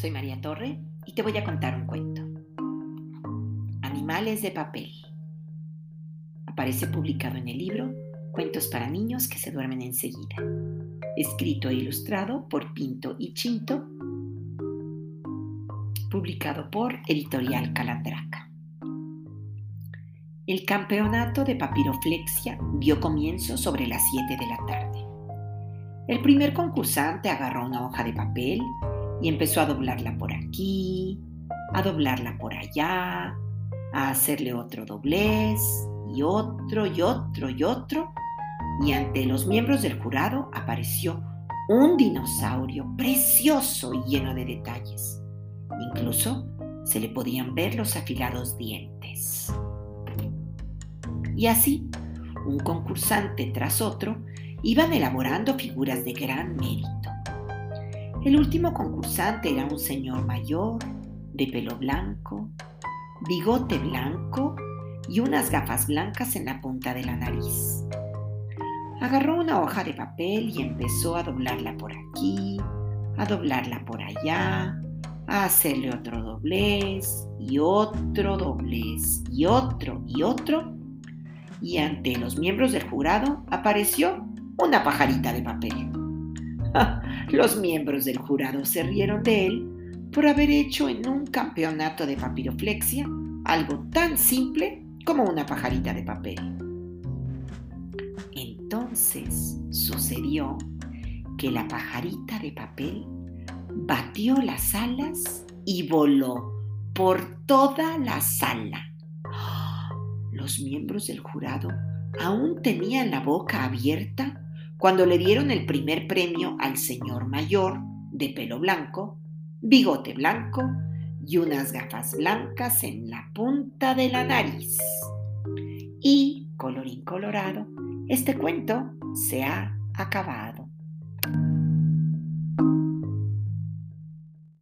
Soy María Torre y te voy a contar un cuento. Animales de papel. Aparece publicado en el libro Cuentos para niños que se duermen enseguida. Escrito e ilustrado por Pinto y Chinto. Publicado por Editorial Calandraca. El campeonato de papiroflexia dio comienzo sobre las 7 de la tarde. El primer concursante agarró una hoja de papel y empezó a doblarla por aquí, a doblarla por allá, a hacerle otro doblez y otro y otro y otro. Y ante los miembros del jurado apareció un dinosaurio precioso y lleno de detalles. Incluso se le podían ver los afilados dientes. Y así, un concursante tras otro iban elaborando figuras de gran mérito. El último concursante era un señor mayor, de pelo blanco, bigote blanco y unas gafas blancas en la punta de la nariz. Agarró una hoja de papel y empezó a doblarla por aquí, a doblarla por allá, a hacerle otro doblez y otro doblez y otro y otro. Y ante los miembros del jurado apareció una pajarita de papel. Los miembros del jurado se rieron de él por haber hecho en un campeonato de papiroflexia algo tan simple como una pajarita de papel. Entonces sucedió que la pajarita de papel batió las alas y voló por toda la sala. Los miembros del jurado aún tenían la boca abierta cuando le dieron el primer premio al señor mayor, de pelo blanco, bigote blanco y unas gafas blancas en la punta de la nariz. Y, colorín colorado, este cuento se ha acabado.